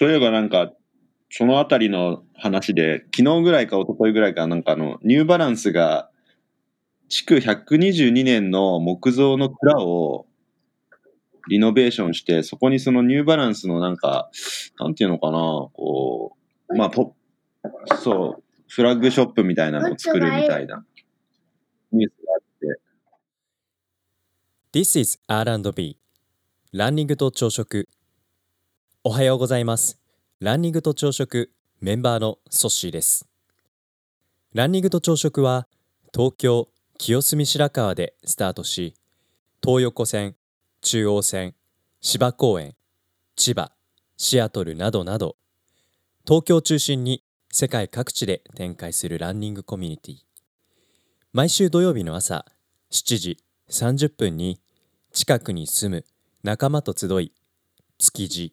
そういえばなんか、そのあたりの話で、昨日ぐらいか一昨日ぐらいかなんかあの、ニューバランスが、築122年の木造の蔵をリノベーションして、そこにそのニューバランスのなんか、なんていうのかな、こう、まあ、ポそう、フラッグショップみたいなのを作るみたいな。ニュースがあって、This is R&B ランニングと朝食。おはようございます。ランニングと朝食メンバーのソッシーです。ランニングと朝食は東京清澄白河でスタートし東横線中央線芝公園千葉シアトルなどなど東京を中心に世界各地で展開するランニングコミュニティ。毎週土曜日の朝7時30分に近くに住む仲間と集い築地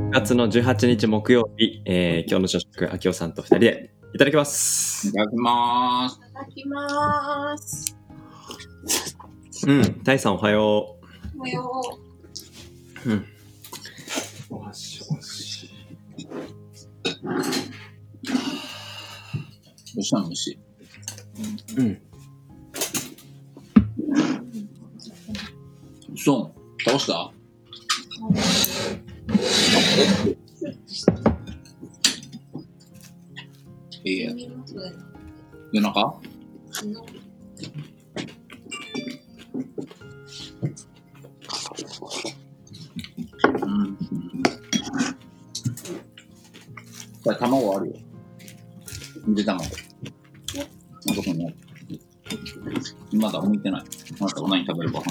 6月の18日木曜日、えー今日の朝食、秋夫さんと2人でいただきますい。ただきます。いただきます。うん、タイさんおはよおはよう。うん。どうしたの虫うん。そう。倒した？いいえう。。見ます夜中うん。これ卵あるよ。ゆで卵。あそこにある。まだ置いてない。また何食べるかわ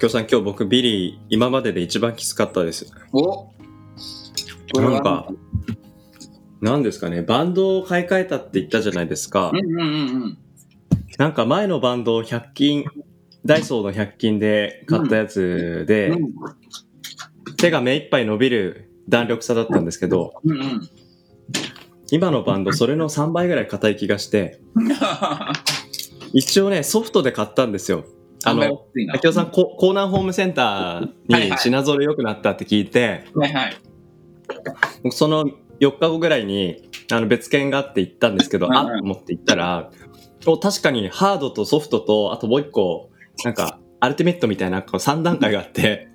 秋夫さん、今日僕ビリー、今までで一番きつかったです。おなんか、なんですかね、バンドを買い替えたって言ったじゃないですかう。んうんうんうん。なんか前のバンドを100均、ダイソーの100均で買ったやつで、うん手が目いっぱい伸びる弾力さだったんですけど、うんうん。今のバンドそれの3倍ぐらい硬い気がして、一応ね、ソフトで買ったんですよ。あの、秋夫さん、こ江南ホームセンターに品揃え良くなったって聞いて、はいはい。僕その4日後ぐらいにあの別件があって行ったんですけど、あっと思って行ったら、お確かにハードとソフトと、あともう一個、なんか、アルティメットみたいなこう3段階があって、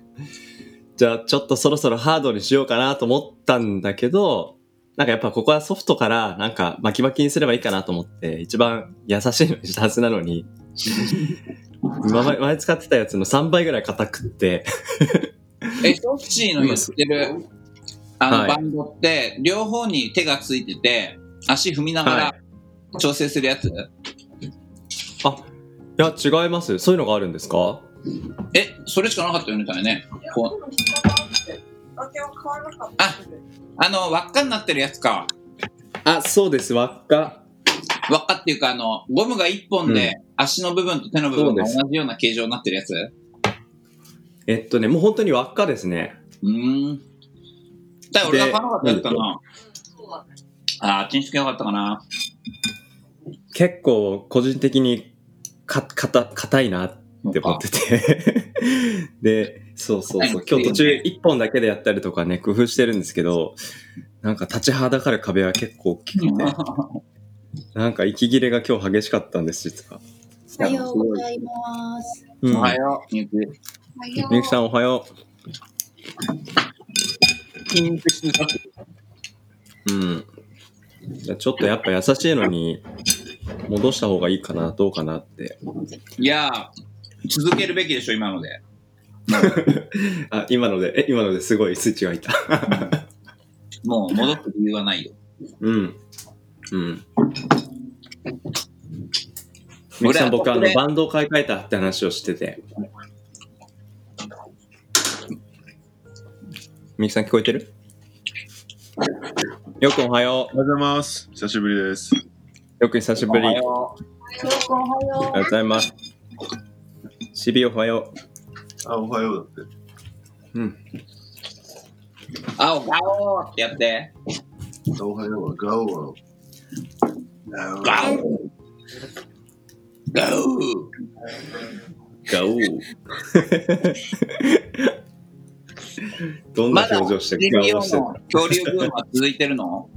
じゃあちょっとそろそろハードにしようかなと思ったんだけど、なんかやっぱここはソフトからなんか巻き巻きにすればいいかなと思って、一番優しいのにしたはずなのに、今ま前使ってたやつの3倍ぐらい硬くって、え、ソッシーの言ってる、あの、はいバンドって、両方に手がついてて、足踏みながはら調整するやつ、あ、いや違います。そういうのがあるんですか？え、それしかなかったよね、だよね。こうあ。あの、輪っかになってるやつか。あ、そうです、輪っか。輪っかっていうか、あの、ゴムが一本で、足の部分と手の部分が同じような形状になってるやつ？うえっとね、もう本当に輪っかですね。ーん。だ俺が買わなかったな。あー、あっちにしかよかったかな。結構個人的にか、かた、硬いなって思ってて。で、そうそうそう。今日途中1本だけでやったりとかね、工夫してるんですけど、なんか立ちはだかる壁は結構大きくて、なんか息切れが今日激しかったんです、実は。おはようございます。うん。おはよう、みゆき。みゆきさんおはよう。うん。ちょっとやっぱ優しいのに、戻した方がいいかな、どうかなって。いやー、続けるべきでしょ、今ので。あ、今ので、え、今のですごいスイッチがいた。もう戻す理由はないよ。うん。うん。みゆきさん、僕、あの、バンドを買い替えたって話をしてて。みゆきさん聞こえてる？よくおはよおはようございます。久しぶりです。う。よく久しぶり。おはありがよおはよとうございます。しびおはよあ、おはようだって。う。うん。う。あ、おはようってやって。おはようはガオは。ガオガオガオー。どんな表情してるの恐竜ブームは続いてるの？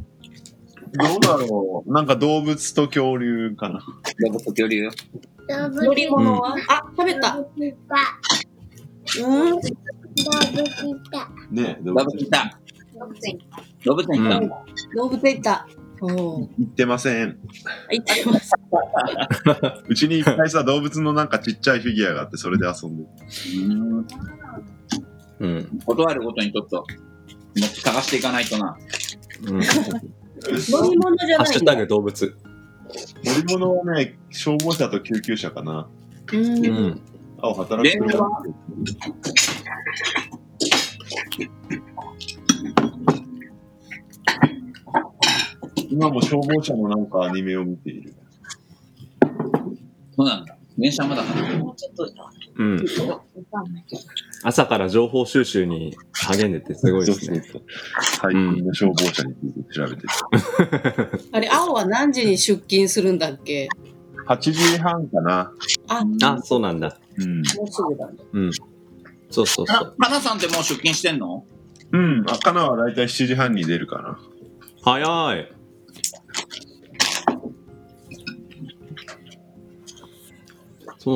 どうだろうなんか動物と恐竜かな。動物と恐竜？乗り物は、あ、食べた。うん。ね動動物いた。動物園行った。動物園行った。うん。行ってません。行ってます。うちにいっぱいさ、動物のなんかちっちゃいフィギュアがあって、それで遊んでる。うん。うん。断るごとにちょっと、探していかないとな。うん。乗り物じゃハッシュタ。グ動物。乗り物はね、消防車と救急車かな。うん。うん。あ、働く今も消防車のなんかアニメを見ている。そうなんだ。電車まだかな。もうちょっとだ。うん。朝から情報収集に励んでてすごいですね。そうそうそう最近の消防車について調べてる。あれ、青は何時に出勤するんだっけ？8時半かな。あ、そうなんだ。うん。うすぐだね。うん。そうそうそあう。、かなさんってもう出勤してんの？うん。赤菜はだいたい7時半に出るかな。早い。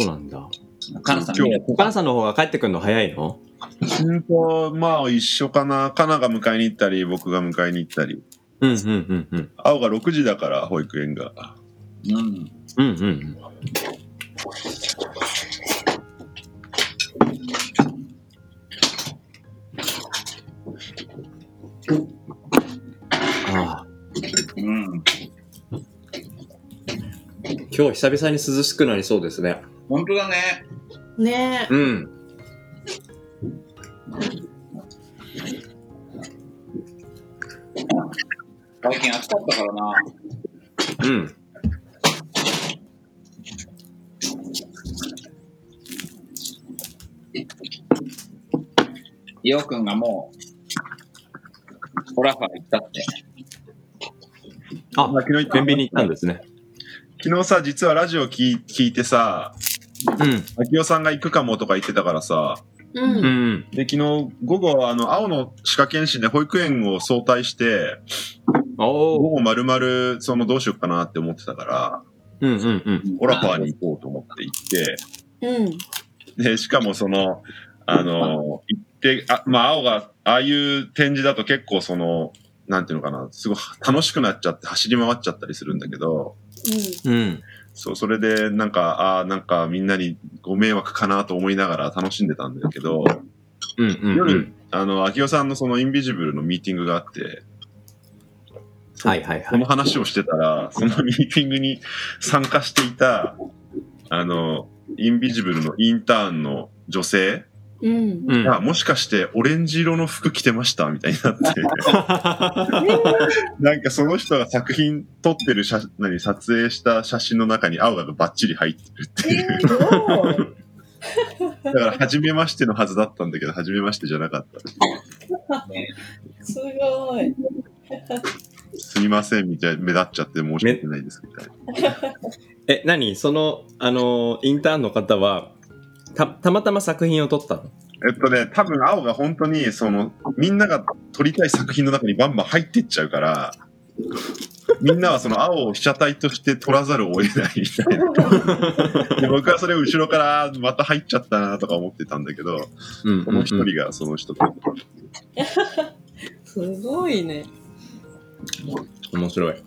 そうなんだ。かなさん今日お母さんの方が帰ってくるの早いの？うんと、まあ一緒かな。カナが迎えに行ったり、僕が迎えに行ったり。うんうんうんうん。青が6時だから、保育園が。うん。うんうんああ、うん。今日久々に涼しくなりそうですね。本当だね。ねうん。最近暑かったからな。うん。イオくんがもう、ホラファ行ったって。あ、昨日行ったコンビニ行ったんですね。昨日さ、実はラジオ聞い聞いてさ、うん。秋代さんが行くかもとか言ってたからさ、う。うんん。で、昨日午後、あの、青の歯科検診で保育園を早退して、おお。午後丸々、その、どうしようかなって思ってたから、うんうんうん。オラファーに行こうと思って行って、うん。で、しかもその、あの、行って、あ、まあ、青が、ああいう展示だと結構その、なんていうのかな、すごい楽しくなっちゃって走り回っちゃったりするんだけど、うん。そう、それでなんか、ああ、なんかみんなにご迷惑かなと思いながら楽しんでたんだけど、うんうんう夜ん。、あの、秋代さんのそのインビジブルのミーティングがあって、はいはいはい。その話をしてたら、そのミーティングに参加していた、あの、インビジブルのインターンの女性うん。うん。が、もしかしてオレンジ色の服着てました？みたいになって、なんかその人が作品撮ってる写何撮影した写真の中に青がバッチリ入ってるっていう。だから、初めましてのはずだったんだけど、初めましてじゃなかった。すごい。すみません、みたいな、目立っちゃって申し訳ないです、みたいな。え、何？その、あの、インターンの方は、た、たまたま作品を撮ったの？えっとね、多分青が本当に、その、みんなが撮りたい作品の中にバンバン入ってっちゃうから、みんなはその青を被写体として撮らざるを得ないみたいな。で僕はそれを後ろからまた入っちゃったなとか思ってたんだけど、うんこの一人がその人と。すごいね。面白い。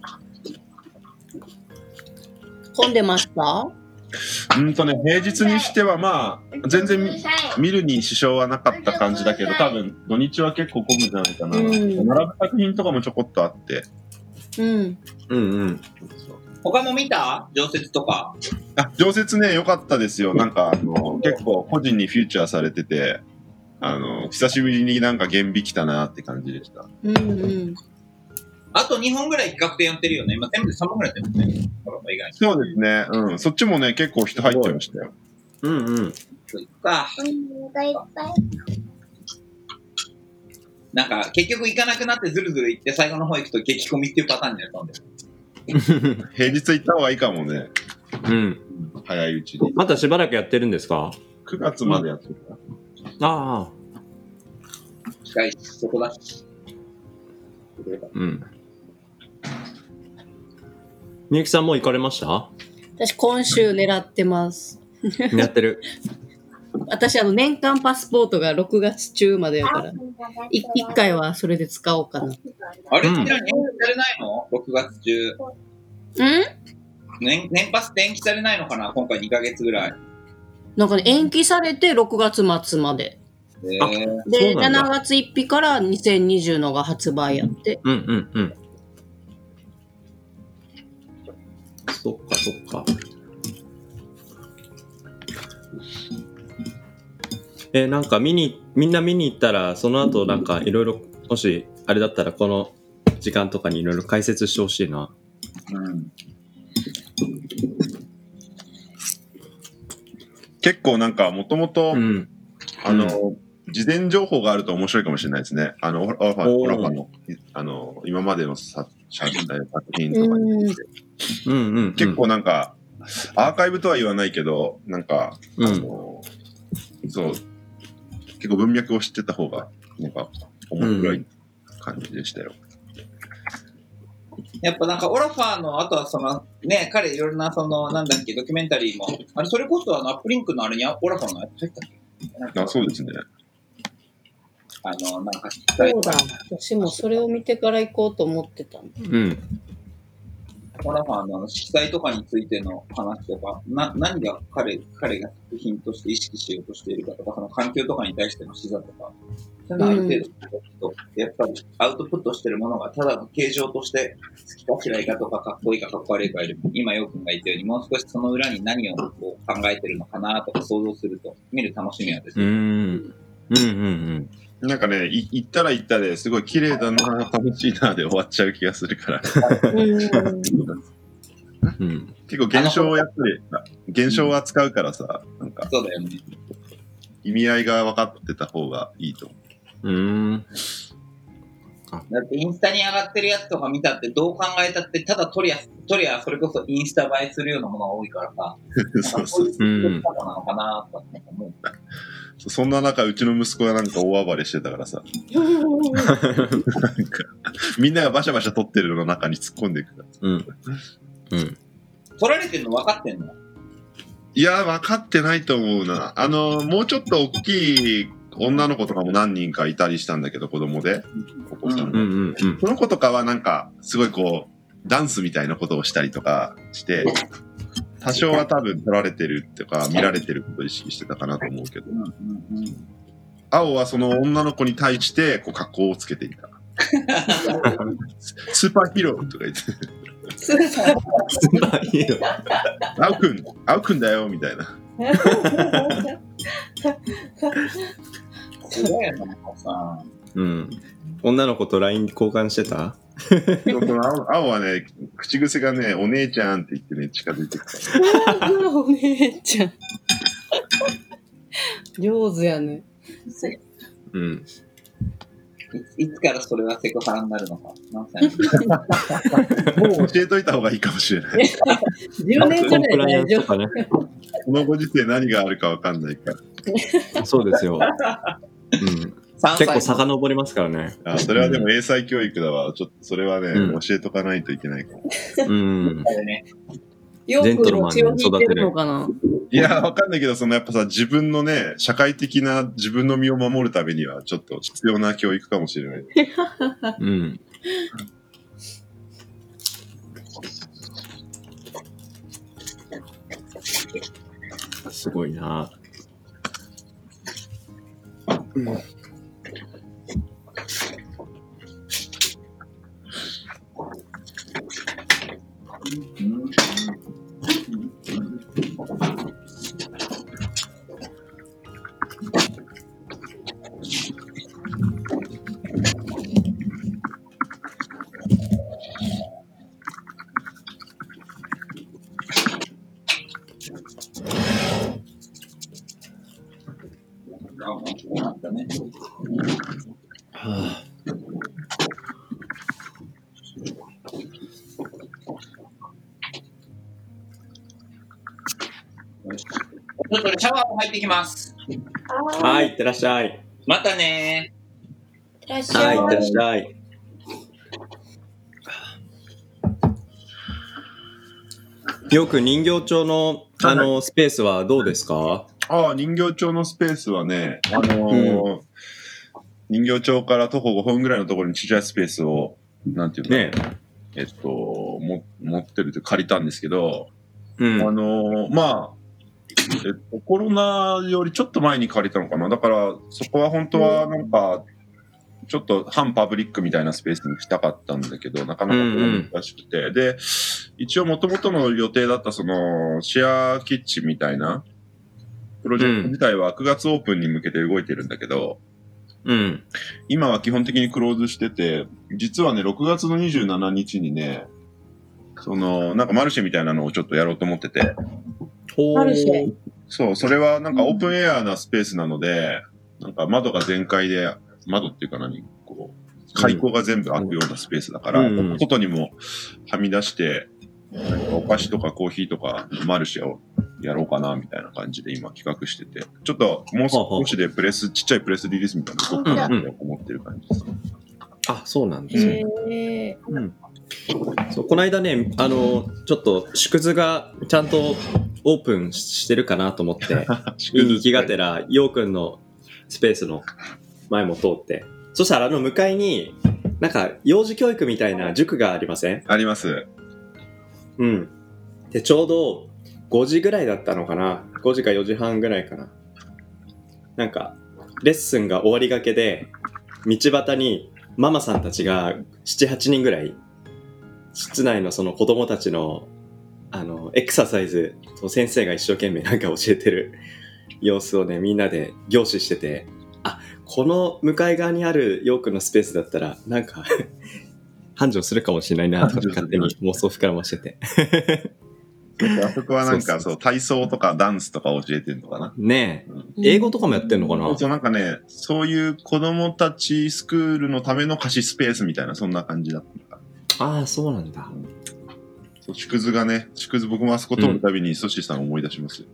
混んでました？うんとね、平日にしてはまあ、全然見見るに支障はなかった感じだけど、多分土日は結構混むんじゃないかな。うん並ぶ作品とかもちょこっとあって。うん。うんうん。他も見た？常設とか？あ、常設ね、良かったですよ。なんか、あの、結構個人にフューチャーされてて、あの、久しぶりになんか厳美来たなって感じでした。うんうん。あと2本ぐらい企画展やってるよね。今全部で3本ぐらいやってるね。そうですね。うん。そっちもね、結構人入ってましたよ。うんうん。そういっか。なんか、結局行かなくなってずるずる行って最後の方行くと激込みっていうパターンになると思うんだよ。平日行った方がいいかもね。うん。早いうちに。またしばらくやってるんですか？9月までやってるから。ああ。近いし、そこだし。うん。みゆきさんもう行かれました？私今週狙ってます。やってる。私あの年間パスポートが6月中までやから、い一回はそれで使おうかな。あれ、うんうちら延期されないの ?6 月中。うん？年年パスって延期されないのかな？今回2ヶ月ぐらい。なんかね、延期されて6月末まで。で、そうなんだ7月1日から2020のが発売やって。うんうんうん。そっかそっか。え、なんか見に、みんな見に行ったら、その後なんかいろいろ、もしあれだったらこの時間とかにいろいろ解説してほしいな。うん。結構なんか、もともとう、ん。あの、事前情報があると面白いかもしれないですね。あの、オラファおーオラファの、あの、今までのさ作作品とかにうん。うん。結構なんか、アーカイブとは言わないけど、なんか、うんあの、そう、結構文脈を知ってた方が、なんか、面白い感じでしたよ。やっぱなんかオラファーの、あとはその、ね、彼いろんなその、なんだっけ、ドキュメンタリーも、あれ、それこそあの、アップリンクのあれにオラファーのやつ入ったっけ？あそうですね。あの、なんか、そうだ。私もそれを見てから行こうと思ってたの。うん。オラファーのあの色彩とかについての話とか、な、何が彼、彼が作品として意識しようとしているかとか、その環境とかに対しての視座とか、そういうのある程度やっぱりアウトプットしてるものがただの形状として好きか嫌いかとかかっこいいかかっこ悪いかよりも、今よくんが言ったように、もう少しその裏に何をこう考えてるのかなとか想像すると、見る楽しみはですね。うん。うんうんうん。なんかね、い行ったら行ったですごい綺麗だな、楽しいなで終わっちゃう気がするから。うん。うん。結構現象をやっぱり、現象を扱うからさ、なんかそうだよね。意味合いが分かってた方がいいと思う。うん。だってインスタに上がってるやつとか見たってどう考えたってただ撮りゃ、撮りゃそれこそインスタ映えするようなものが多いからさ、そうそうこういうなのかなと思う。そんな中、うちの息子がなんか大暴れしてたからさ、なんか、みんながバシャバシャ撮ってるのの中に突っ込んでいくから。うん。うん。撮られてるの分かってんの？いや、分かってないと思うな。あの、もうちょっと大きい女の子とかも何人かいたりしたんだけど、子供で。お子さんがうんうんうん。その子とかはなんか、すごいこう、ダンスみたいなことをしたりとかして、多少は多分撮られてるとか、見られてることを意識してたかなと思うけど、うん。青はその女の子に対して、こう、格好をつけていた。スーパーヒーローとか言って、スーパーヒーロー。青くん、青くんだよ、みたいな。すごいよなんかさ。うん。女の子と LINE 交換してた？でもその青青はね、口癖がね、お姉ちゃんって言ってね、近づいてくから。お姉ちゃん。上手やね。うん。いいつからそれはセクハラになるのか。何歳もう教えといた方がいいかもしれない。10年くらいコンプライアン大丈スとかね。このご時世何があるかわかんないから。そうですよ。うん。結構遡りますからね。あそれはでも英才教育だわ。ちょっとそれはね、うん教えとかないといけないかも。うん。ね。よく血を引いてるのかないや、わかんないけど、そのやっぱさ、自分のね、社会的な自分の身を守るためには、ちょっと必要な教育かもしれない。うん。すごいな。なんかね。シャワーも入ってきます。あはい、いってらっしゃい。またねいらっしはい、いゃいってらっしゃい。よく人形町のあのスペースはどうですか？ああ、人形町のスペースはね、あのー人形町から徒歩5分ぐらいのところにちっちゃいスペースを、なんていうの、ねえっと、も持ってるというか借りたんですけど、うん。あのーまあ、えっと、コロナよりちょっと前に借りたのかな？だから、そこは本当はなんか、ちょっと反パブリックみたいなスペースにしたかったんだけど、なかなか難しくて。で、一応元々の予定だったその、シェアキッチンみたいな、プロジェクト自体は9月オープンに向けて動いてるんだけど、うん。今は基本的にクローズしてて、実はね、6月の27日にね、その、なんかマルシェみたいなのをちょっとやろうと思ってて、ほマルシェそう、それはなんかオープンエアなスペースなので、なんか窓が全開で、窓っていうか何？こう、開口が全部開くようなスペースだから、うんうん外にもはみ出して、なんかお菓子とかコーヒーとかマルシェをやろうかな、みたいな感じで今企画してて、ちょっともう少しでプレス、ちっちゃいプレスリリースみたいなの動くかなって思ってる感じです。あ、そうなんですね。うん。そう、この間ね、あの、ちょっと縮図がちゃんとオープンしてるかなと思って、見に行きがてら、ようくんのスペースの前も通って、そしたらあの向かいに、なんか幼児教育みたいな塾がありません？あります。うん。で、ちょうど5時ぐらいだったのかな ?5 時か4時半ぐらいかな。なんか、レッスンが終わりがけで、道端にママさんたちが7、8人ぐらい、室内のその子供たちの、あの、エクササイズ、先生が一生懸命 なんか教えてる様子をね、みんなで凝視してて、あ、この向かい側にあるヨークのスペースだったら、なんか、繁盛するかもしれないな、とか勝手に妄想膨らましてて。あそこはなんかそう体操とかダンスとか教えてるのかな？ねうんえ、英語とかもやってんのかな？そうなんかね、そういう子供たちスクールのための貸しスペースみたいな、そんな感じだった。ああ、そうなんだ。そう縮図がね、縮図僕もあそこ通るたびにソシーさんを思い出しますよ。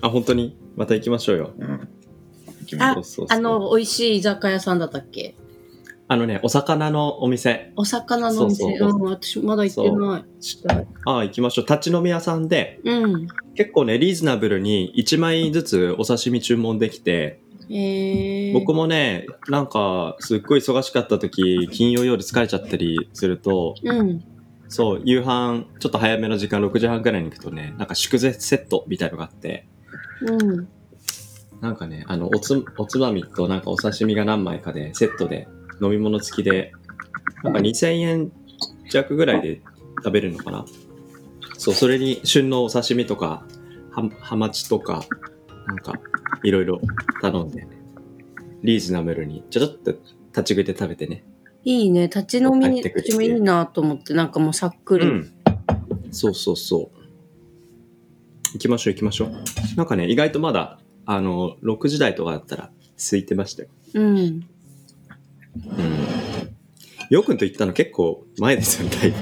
あ、本当に？また行きましょうよ。うん。行きましょそうそうそうあの、美味しい居酒屋さんだったっけ？あのね、お魚のお店。お魚のお店。そうそううん、私まだ行ってない。ああ、行きましょう。立ち飲み屋さんで、うん。結構ね、リーズナブルに1枚ずつお刺身注文できて、へえ。僕もね、なんか、すっごい忙しかった時、金曜夜疲れちゃったりすると、うん。そう、夕飯、ちょっと早めの時間、6時半くらいに行くとね、なんか祝税セットみたいのがあって、うん。なんかね、あの、おつ、おつまみとなんかお刺身が何枚かで、セットで、飲み物付きで、なんか2000円弱ぐらいで食べれるのかなそう、それに旬のお刺身とか、は、ハマチとか、なんか、いろいろ頼んで、リーズナブルに、ちょちょっと立ち食いで食べてね。いいね。立ち飲みに、立ち飲みいいなと思って、なんかもうさっくり。うん。そうそうそう。行きましょう行きましょう。なんかね、意外とまだ、あの、6時台とかだったら空いてましたよ。うん。うん。ようくんと行ったの結構前ですよね、だいぶ。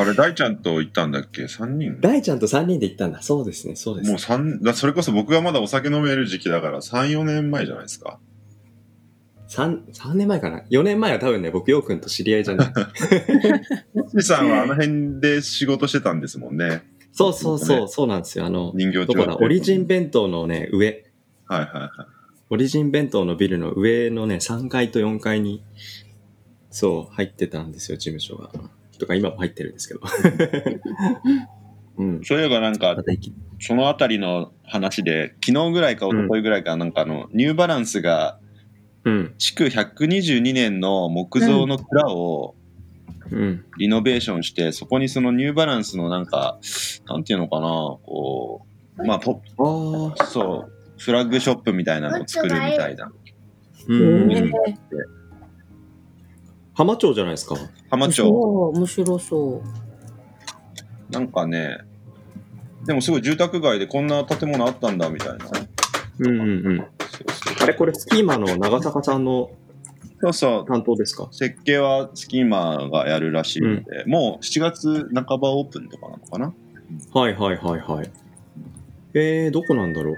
あれ、大ちゃんと行ったんだっけ ?3 人？大ちゃんと3人で行ったんだ。そうですね、そうですもう三だそれこそ僕がまだお酒飲める時期だから3、4年前じゃないですか？3、3年前かな ?4 年前は多分ね、僕ようくんと知り合いじゃない。星さんはあの辺で仕事してたんですもんね。そうそうそう、そうなんですよ。あの、人形町どこだ？オリジン弁当のね、上。はいはいはい。オリジン弁当のビルの上のね、3階と4階に、そう、入ってたんですよ、事務所が。とか、今も入ってるんですけど。うん。そういえばなんかそのあたりの話で、昨日ぐらいか一昨日ぐらいか、なんかあの、ニューバランスが、うん。築122年の木造の蔵をうん。リノベーションして、そこにそのニューバランスのなんか、なんていうのかな、こう、まあ、ポああ。そう、フラッグショップみたいなのを作るみたいな。うん。え浜町じゃないですか。ー、浜町、そう、面白そなんかね、でもすごい住宅街でこんな建物あったんだみたいな。うんうんうん。そうあれ、これ、スキーマの長坂さんのそうそう。担当ですか？設計はスキーマーがやるらしいので、もう7月半ばオープンとかなのかなはいはいはいはい。えー、どこなんだろう？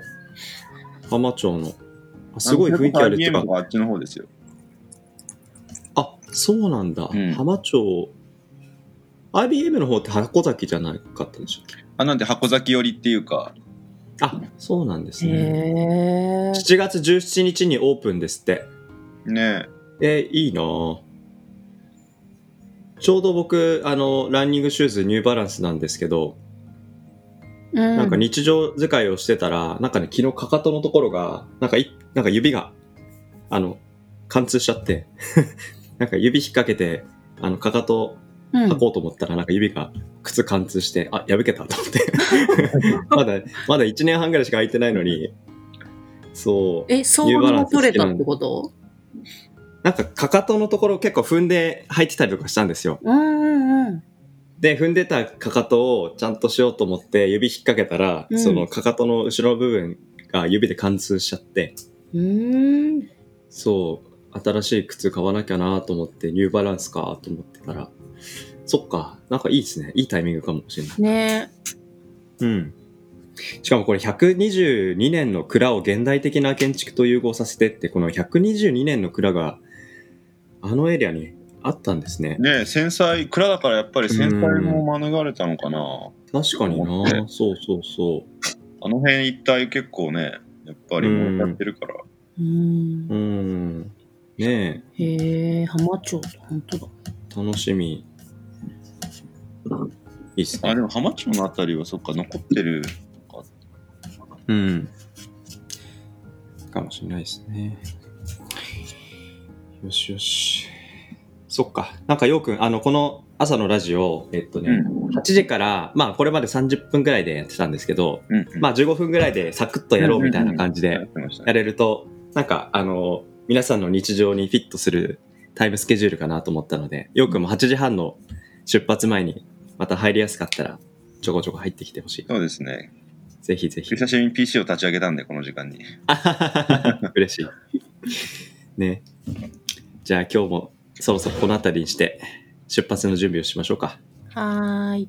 浜町の。あすごい雰囲気あるっていうかあっちの方ですよ。あ、そうなんだ。うん浜町。IBM の方って箱崎じゃなかったでしょあ、なんで箱崎寄りっていうか、あ、そうなんですう。ね。へえ。7月17日にオープンですって。ねえーいいなぁちょうど僕、あの、ランニングシューズニューバランスなんですけど、ななんか日常使いをしてたら、なんかね、昨日かかとのところが、なんかい、なんか指が、あの、貫通しちゃって、なんか指引っ掛けて、あの、かかとうん履こうと思ったら、なんか指が靴貫通して、あ、破けたと思って。まだ、まだ1年半ぐらいしか空いてないのに、そう。え、相場も取れたってこと？なんかかかとのところ結構踏んで履いてたりとかしたんですよ。うんうんうん。で、踏んでたかかとをちゃんとしようと思って指引っ掛けたら、うんそのかかとの後ろの部分が指で貫通しちゃって、うーん。そう、新しい靴買わなきゃなと思って、ニューバランスかと思ってたら、そっか、なんかいいですね。いいタイミングかもしれない。ねうん。しかもこれ122年の蔵を現代的な建築と融合させてって、この122年の蔵があのエリアにあったんですね。ね繊細、蔵だからやっぱり繊細も免れたのかな。確かになそうそうそあの辺一帯結構ね、やっぱり燃えちゃってるから。う。うんう。う。ん。ねへえ、浜町だ。本当だ。え、楽しみ。いいっすあ、ね。でも浜町のあたりはそっか、残ってる。うん。かもしれないですね。よしよし。そっか。なんかようくん、あの、この朝のラジオ、えっとね、8時から、まあこれまで30分ぐらいでやってたんですけど、うん。うん。まあ15分ぐらいでサクッとやろうみたいな感じでやってましたやね。れると、なんか、あの、皆さんの日常にフィットするタイムスケジュールかなと思ったので、ようくんも8時半の出発前にまた入りやすかったら、ちょこちょこ入ってきてほしい。そうですね。ぜひぜひ。久しぶりに PC を立ち上げたんで、この時間に。あははは嬉しい。ね。じゃあ今日もそろそろこの辺りにして出発の準備をしましょうか。はーい。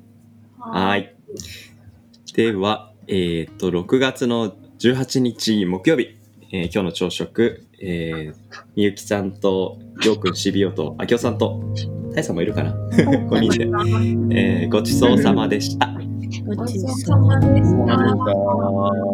はーい。では、えっ、と、6月の18日木曜日、えー今日の朝食、えー、みゆきさんと、ようくん、しびおと、あきおさんと、たいさんもいるかな ?5 人で、えーごちそうさまでした。ごちそそううさまでした。だ